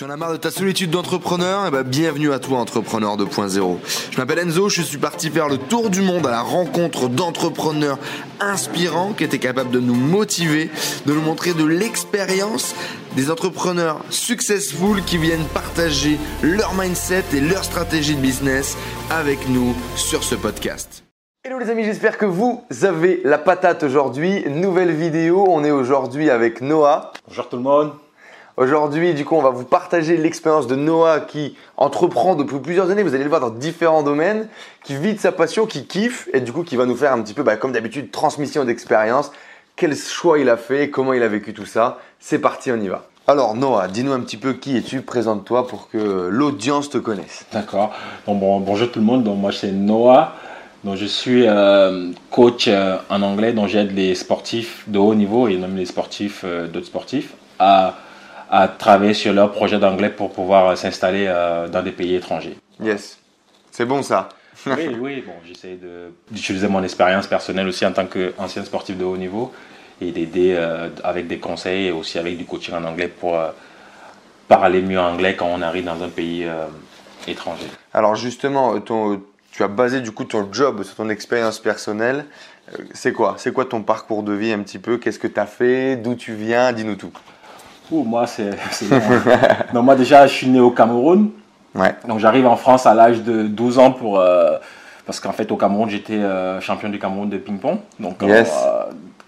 Tu en as marre de ta solitude d'entrepreneur? Eh ben, bienvenue à toi, Entrepreneur 2.0. Je m'appelle Enzo, je suis parti faire le tour du monde à la rencontre d'entrepreneurs inspirants qui étaient capables de nous motiver, de nous montrer de l'expérience, des entrepreneurs successful qui viennent partager leur mindset et leur stratégie de business avec nous sur ce podcast. Hello les amis, j'espère que vous avez la patate aujourd'hui. Nouvelle vidéo, on est aujourd'hui avec Noah. Bonjour tout le monde. Aujourd'hui, du coup, on va vous partager l'expérience de Noah qui entreprend depuis plusieurs années, vous allez le voir dans différents domaines, qui vit de sa passion, qui kiffe et du coup qui va nous faire un petit peu, bah, comme d'habitude, transmission d'expérience. Quel choix il a fait, comment il a vécu tout ça. C'est parti, on y va. Alors Noah, dis-nous un petit peu qui es-tu, présente-toi pour que l'audience te connaisse. D'accord. bon, bonjour tout le monde, donc moi c'est Noah. Donc, je suis euh, coach euh, en anglais, dont j'aide les sportifs de haut niveau et même les sportifs euh, d'autres sportifs à à travailler sur leur projet d'anglais pour pouvoir s'installer euh, dans des pays étrangers. Yes, c'est bon ça. oui, oui, bon, j'essaie d'utiliser mon expérience personnelle aussi en tant qu'ancien sportif de haut niveau et d'aider euh, avec des conseils et aussi avec du coaching en anglais pour euh, parler mieux anglais quand on arrive dans un pays étranger. Alors justement, ton, tu as basé du coup ton job sur ton expérience personnelle. C'est quoi? C'est quoi ton parcours de vie un petit peu? Qu'est-ce que tu as fait? D'où tu viens? Dis-nous tout moi, c'est. bon. moi, déjà, je suis né au Cameroun. Ouais. Donc, j'arrive en France à l'âge de 12 ans pour. Euh, parce qu'en fait, au Cameroun, j'étais euh, champion du Cameroun de ping-pong. Donc, euh,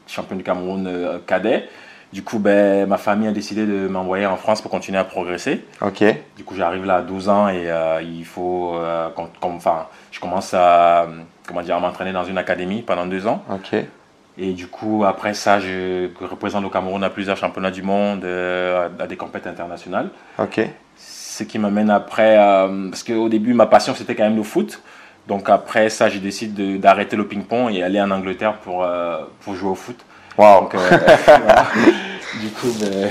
champion du Cameroun cadet. Du coup, ben, ma famille a décidé de m'envoyer en France pour continuer à progresser. Ok. Du coup, j'arrive là à 12 ans et il faut. enfin, je commence à, comment dire, à m'entraîner dans une académie pendant deux ans. Ok. Et du coup, après ça, je représente le Cameroun à plusieurs championnats du monde, euh, à des compétitions internationales. Ok. Ce qui m'amène après, euh, parce qu'au début, ma passion, c'était quand même le foot. Donc après ça, j'ai décidé d'arrêter le ping-pong et aller en Angleterre pour, euh, pour jouer au foot. Wow. du coup, ben,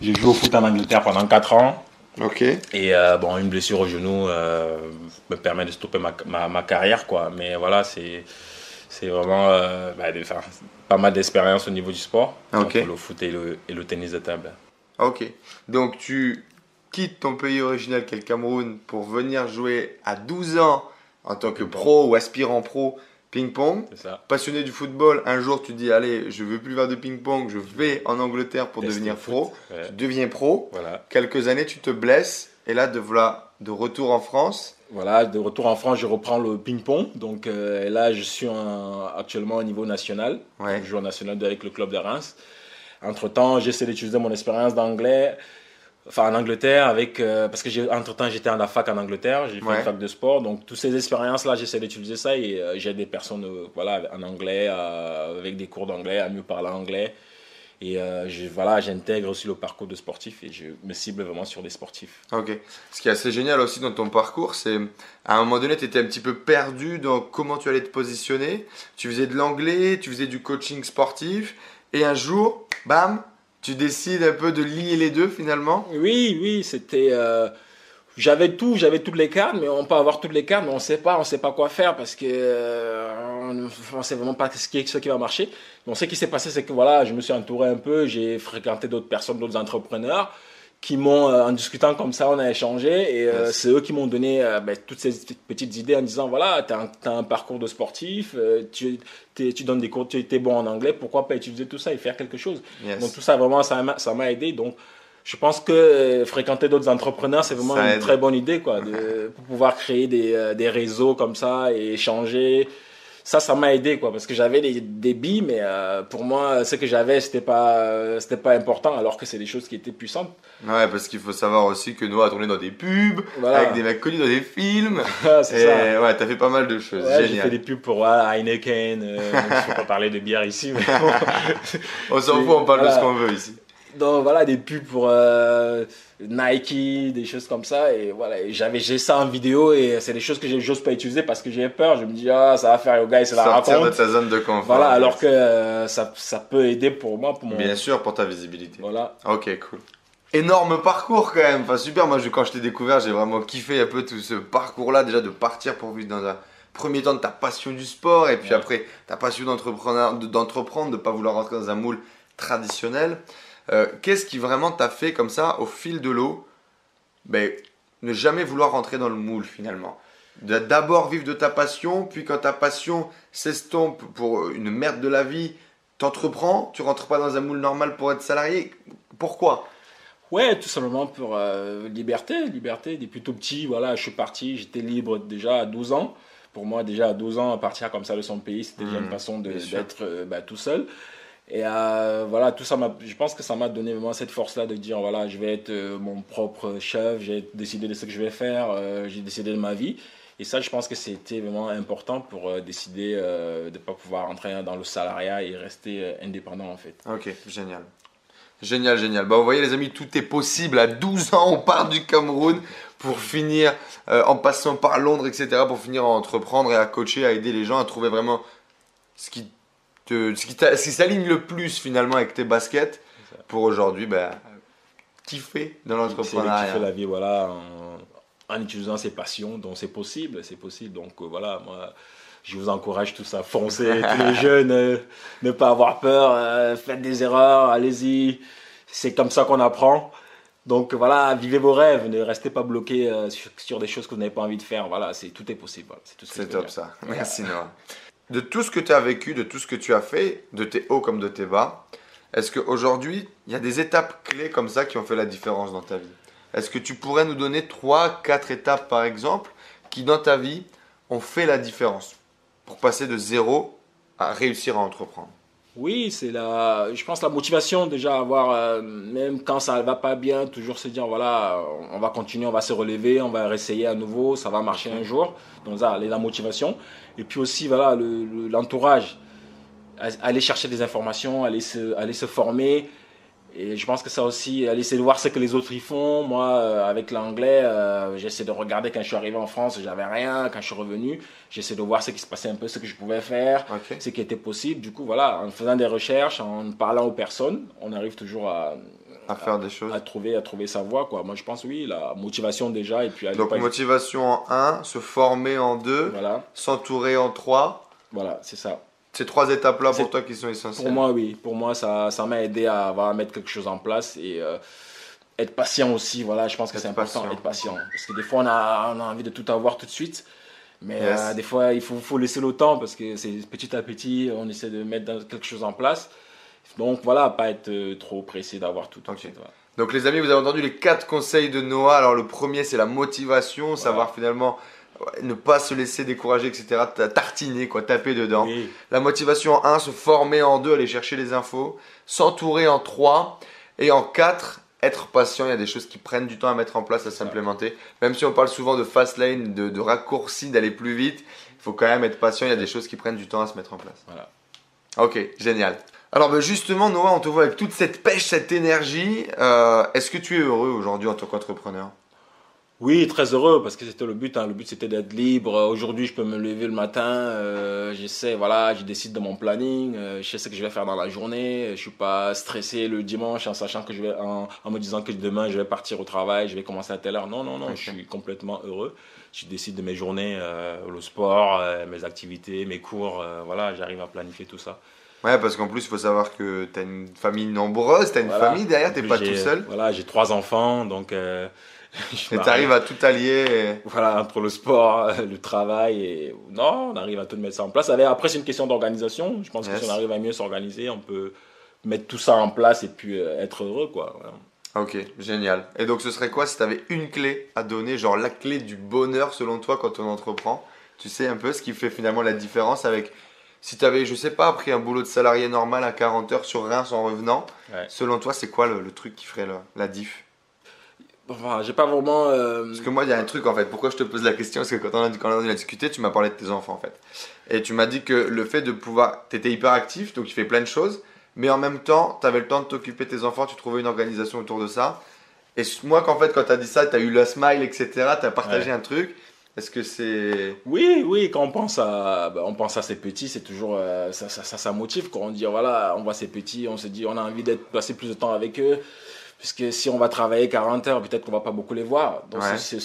j'ai joué au foot en Angleterre pendant 4 ans. Ok. Et bon, une blessure au genou me permet de stopper ma, ma, ma carrière, quoi. Mais voilà, c'est c'est vraiment euh, bah, pas mal d'expérience au niveau du sport. le foot et le, et le, tennis de table. Ok. Donc tu quittes ton pays original qui est le Cameroun pour venir jouer à 12 ans en tant que pro ou aspirant pro ping-pong. Passionné du football, un jour tu dis allez, je veux plus faire de ping-pong, je vais en Angleterre pour devenir pro. Tu deviens pro. Voilà. Quelques années, tu te blesses et là de voilà de retour en France voilà, de retour en France, je reprends le ping-pong. Donc euh, là, je suis actuellement au niveau national. Je joue au national avec le club de Reims. Entre-temps, j'essaie d'utiliser mon expérience d'anglais, enfin en Angleterre, avec, euh, parce que entre-temps, j'étais en la fac en Angleterre, j'ai fait une fac de sport. Donc toutes ces expériences-là, j'essaie d'utiliser ça et euh, j'ai des personnes voilà, en anglais, avec des cours d'anglais, à mieux parler anglais. Et euh, je, voilà, j'intègre aussi le parcours de sportif et je me cible vraiment sur des sportifs. Ok. Ce qui est assez génial aussi dans ton parcours, c'est à un moment donné, tu étais un petit peu perdu dans comment tu allais te positionner. Tu faisais de l'anglais, tu faisais du coaching sportif. Et un jour, bam, tu décides un peu de lier les deux finalement Oui, oui, c'était. Euh, j'avais tout, j'avais toutes les cartes, mais on peut avoir toutes les cartes, mais on sait pas, on sait pas quoi faire parce que euh, on, ne sait vraiment pas ce qui, ce qui va marcher. Donc ce qui s'est passé, c'est que voilà, je me suis entouré un peu, j'ai fréquenté d'autres personnes, d'autres entrepreneurs qui m'ont, euh, en discutant comme ça, on a échangé et euh, c'est eux qui m'ont donné ben, toutes ces petites idées en disant voilà, tu as, un parcours de sportif, tu, tu donnes des cours, tu es bon en anglais, pourquoi pas utiliser tout ça et faire quelque chose. Donc tout ça, vraiment, ça m'a aidé. Donc je pense que euh, fréquenter d'autres entrepreneurs, c'est vraiment une très bonne idée, quoi, de, pour pouvoir créer des, euh, des, réseaux comme ça et échanger. Ça, ça m'a aidé, quoi, parce que j'avais des, des billes, mais euh, pour moi, ce que j'avais, c'était pas, c'était pas important, alors que c'est des choses qui étaient puissantes. Ouais, parce qu'il faut savoir aussi que nous, a tourné dans des pubs, avec des mecs connus dans des films. c'est ça. Ouais, t'as fait pas mal de choses. Ouais, j'ai fait des pubs pour Heineken. je vais pas parler de bière ici, mais on s'en fout, on parle de ce qu'on veut ici donc voilà des pubs pour euh, Nike des choses comme ça. Et voilà j'avais j'ai ça en vidéo et c'est des choses que j'ose pas utiliser parce que j'ai peur. Je me dis ah ça va faire yoga et c'est la sortir de ta zone de confort voilà alors que euh, ça, ça peut aider pour moi pour mon... bien sûr pour ta visibilité. Voilà. Ok cool. Énorme parcours quand même. Enfin super. Moi quand je t'ai découvert j'ai vraiment kiffé un peu tout ce parcours là déjà de partir pour vivre dans un premier temps de ta passion du sport et puis après ta passion d'entreprendre d'entreprendre de pas vouloir rentrer dans un moule traditionnel euh, qu'est-ce qui vraiment t'a fait comme ça, au fil de l'eau, ben, ne jamais vouloir rentrer dans le moule finalement? D'abord vivre de ta passion, puis quand ta passion s'estompe pour une merde de la vie, t'entreprends, tu rentres pas dans un moule normal pour être salarié? Pourquoi? Ouais, tout simplement pour euh, liberté, liberté. Depuis tout petit, voilà, je suis parti, j'étais libre déjà à 12 ans. Pour moi, déjà à 12 ans, partir comme ça de son pays, c'était déjà une mmh, façon d'être euh, bah, tout seul. Et euh, voilà, tout ça, je pense que ça m'a donné vraiment cette force-là de dire voilà, je vais être mon propre chef, j'ai décidé de ce que je vais faire, j'ai décidé de ma vie. Et ça, je pense que c'était vraiment important pour décider de ne pas pouvoir entrer dans le salariat et rester indépendant en fait. Ok, génial. Génial, génial. Bah, vous voyez, les amis, tout est possible. À 12 ans, on part du Cameroun pour finir euh, en passant par Londres, etc., pour finir à entreprendre et à coacher, à aider les gens à trouver vraiment ce qui te, ce qui, qui s'aligne le plus finalement avec tes baskets pour aujourd'hui, bah, kiffer dans l'entrepreneuriat. Kiffer la vie, voilà, en, utilisant ses passions, donc c'est possible, c'est possible. Donc euh, voilà, moi je vous encourage tous à foncer, tous les jeunes, euh, ne pas avoir peur, euh, faites des erreurs, allez-y. C'est comme ça qu'on apprend. Donc voilà, vivez vos rêves, ne restez pas bloqués euh, sur, des choses que vous n'avez pas envie de faire. Voilà, c'est tout est possible. c'est top ça. Merci Noah. De tout ce que tu as vécu, de tout ce que tu as fait, de tes hauts comme de tes bas, est-ce qu'aujourd'hui, il y a des étapes clés comme ça qui ont fait la différence dans ta vie? Est-ce que tu pourrais nous donner trois, quatre étapes par exemple qui dans ta vie ont fait la différence pour passer de zéro à réussir à entreprendre? Oui, c'est la, je pense la motivation déjà avoir, euh, même quand ça ne va pas bien, toujours se dire voilà, on va continuer, on va se relever, on va réessayer à nouveau, ça va marcher un jour. Donc ça, la motivation. Et puis aussi voilà l'entourage, aller chercher des informations, aller se, aller se former, et je pense que ça aussi, aller essayer de voir ce que les autres y font. Moi, euh, avec l'anglais, euh, j'essaie de regarder quand je suis arrivé en France, j'avais rien. Quand je suis revenu, j'essaie de voir ce qui se passait un peu, ce que je pouvais faire, ce qui était possible. Du coup, voilà, en faisant des recherches, en parlant aux personnes, on arrive toujours à, à faire des choses. À trouver, à trouver sa voie, quoi. Moi, je pense, oui, la motivation déjà. Et puis, Donc, motivation en 1, se former en 2, voilà. s'entourer en 3. Voilà, c'est ça. Ces trois étapes-là pour toi qui sont essentielles Pour moi, oui. Pour moi, ça, ça m'a aidé à, mettre quelque chose en place et euh, être patient aussi. Voilà, je pense que c'est important d'être patient. Parce que des fois, on a, on a, envie de tout avoir tout de suite. Mais euh, des fois, il faut, faut, laisser le temps parce que c'est petit à petit, on essaie de mettre quelque chose en place. Donc voilà, pas être euh, trop pressé d'avoir tout. Okay. Donc les amis, vous avez entendu les quatre conseils de Noah. Alors le premier, c'est la motivation, savoir finalement ne pas se laisser décourager, etc. Tartiner, quoi, taper dedans. La motivation en 1, se former en 2, aller chercher les infos. S'entourer en 3. Et en 4, être patient. Il y a des choses qui prennent du temps à mettre en place, à s'implémenter. Même si on parle souvent de fast lane, de, de raccourci, d'aller plus vite, il faut quand même être patient. Il y a des choses qui prennent du temps à se mettre en place. Voilà. Ok, génial. Alors ben, justement, Noah, on te voit avec toute cette pêche, cette énergie. Euh, est-ce que tu es heureux aujourd'hui en tant qu'entrepreneur? Oui, très heureux parce que c'était le but. Hein. Le but c'était d'être libre. Aujourd'hui, je peux me lever le matin. Euh, j'essaie, voilà, je décide de mon planning. Euh, je sais ce que je vais faire dans la journée. Je suis pas stressé le dimanche en sachant que je vais, en, me disant que demain je vais partir au travail, je vais commencer à telle heure. Non, non, non. Je suis complètement heureux. Je décide de mes journées, euh, le sport, mes activités, mes cours. voilà, j'arrive à planifier tout ça. Ouais, parce qu'en plus, il faut savoir que tu as une famille nombreuse, tu as une famille derrière, tu n'es pas tout seul. Voilà, j'ai trois enfants, donc et tu arrives à tout allier. Voilà, entre le sport, le travail. Et... Non, on arrive à tout mettre ça en place. Après, c'est une question d'organisation. Je pense que si on arrive à mieux s'organiser, on peut mettre tout ça en place et puis euh, être heureux. quoi. Ok, génial. Et donc, ce serait quoi si tu avais une clé à donner, genre la clé du bonheur selon toi quand on entreprend? Tu sais un peu ce qui fait finalement la différence avec. Si tu avais, je sais pas, pris un boulot de salarié normal à 40 heures sur Reims en revenant, selon toi, c'est quoi le, truc qui ferait la diff? Enfin, j'ai pas vraiment. Euh, Parce que moi, il y a un truc en fait. Pourquoi je te pose la question? Parce que quand on, a, quand on a discuté, tu m'as parlé de tes enfants en fait. Et tu m'as dit que le fait de pouvoir. Tu étais hyper actif, donc tu fais plein de choses. Mais en même temps, tu avais le temps de t'occuper de tes enfants, tu trouvais une organisation autour de ça. Et moi, qu'en fait, quand tu as dit ça, tu as eu le smile, etc. Tu as partagé un truc. Est-ce que c'est. Oui, oui, quand on pense à, bah, on pense à ces petits, c'est toujours. Euh, ça, ça, ça, motive. Quand on dit, voilà, on voit ces petits, on se dit, on a envie d'être passer plus de temps avec eux Puisque si on va travailler 40 heures, peut-être qu'on va pas beaucoup les voir. Donc Ouais. c'est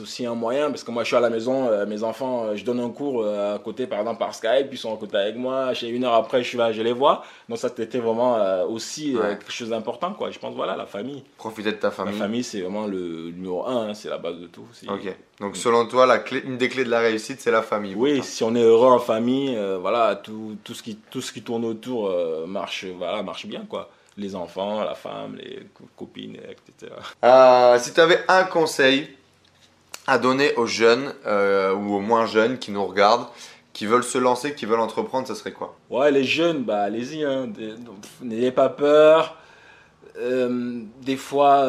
aussi un moyen, parce que moi je suis à la maison, euh, mes enfants, euh, je donne un cours euh, à côté, par exemple par Skype, ils sont à côté avec moi. Chez une heure après, je suis là, je les vois. Donc ça c'était vraiment euh, aussi Ouais. quelque chose d'important, quoi. Je pense voilà, la famille. Profiter de ta La famille. famille c'est vraiment le numéro un, hein, c'est la base de tout. Ok. Donc selon toi, la clé, une des clés de la réussite, c'est la famille. Oui, si on est heureux en famille, voilà, tout, tout, ce qui, tout ce qui tourne autour marche, voilà, marche bien, quoi. Les enfants, la femme, les co- copines, etc. Euh, si tu avais un conseil à donner aux jeunes euh, ou aux moins jeunes qui nous regardent, qui veulent se lancer, qui veulent entreprendre, ça serait quoi? Ouais, les jeunes, bah allez-y, hein, n'ayez pas peur. Euh, des fois,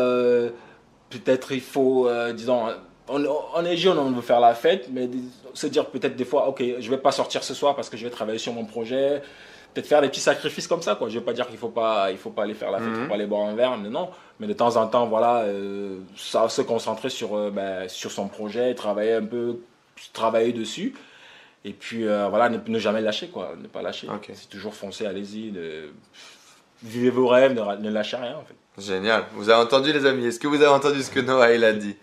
peut-être il faut, disons, on, on est jeune, on veut faire la fête, mais se dire peut-être des fois, ok, je vais pas sortir ce soir parce que je vais travailler sur mon projet. Peut-être faire des petits sacrifices comme ça, quoi. Je vais pas dire qu'il faut pas, il faut pas aller faire la fête, il Mhm. faut pas aller boire un verre, mais non. Mais de temps en temps, voilà, euh, ça, se concentrer sur, euh, bah, sur son projet, travailler un peu, travailler dessus. Et puis euh, voilà, ne, ne jamais lâcher quoi, ne pas lâcher. Ok. C'est toujours foncer, allez-y, ne- vivez vos rêves, ne, lâchez rien en fait. Génial. Vous avez entendu les amis? Est-ce que vous avez entendu ce que Noah il a dit?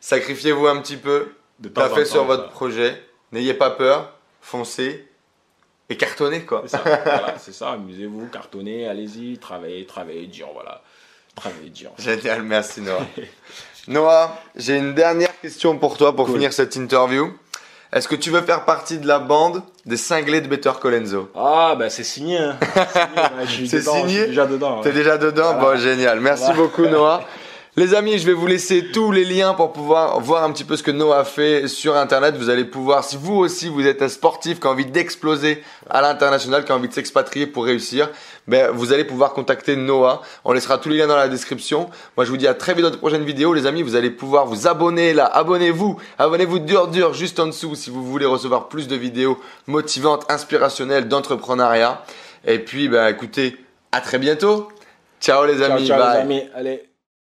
Sacrifiez-vous un petit peu, De taffez temps, sur votre voilà. projet, n'ayez pas peur, foncez et cartonnez quoi. C'est ça, voilà, c'est ça, amusez-vous, cartonnez, allez-y, travaillez, travaillez dur, voilà. Travaillez dur. Génial, merci Noah. Noah, j'ai une dernière question pour toi pour Cool. finir cette interview. Est-ce que tu veux faire partie de la bande des cinglés de Better Colenso Ah bah c'est signé, hein. C'est signé, ouais, je suis signé déjà dedans. T'es ouais. déjà dedans? Voilà. Bon, génial. Merci Voilà. beaucoup, Noah. Les amis, je vais vous laisser tous les liens pour pouvoir voir un petit peu ce que Noah fait sur Internet. Vous allez pouvoir, si vous aussi vous êtes un sportif qui a envie d'exploser à l'international, qui a envie de s'expatrier pour réussir, ben, vous allez pouvoir contacter Noah. On laissera tous les liens dans la description. Moi, je vous dis à très vite dans de prochaines vidéos. Les amis, vous allez pouvoir vous abonner là. Abonnez-vous. Abonnez-vous dur dur juste en dessous si vous voulez recevoir plus de vidéos motivantes, inspirationnelles d'entrepreneuriat. Et puis, ben, écoutez, à très bientôt. Ciao les Ciao, amis. ciao bye. les amis, allez.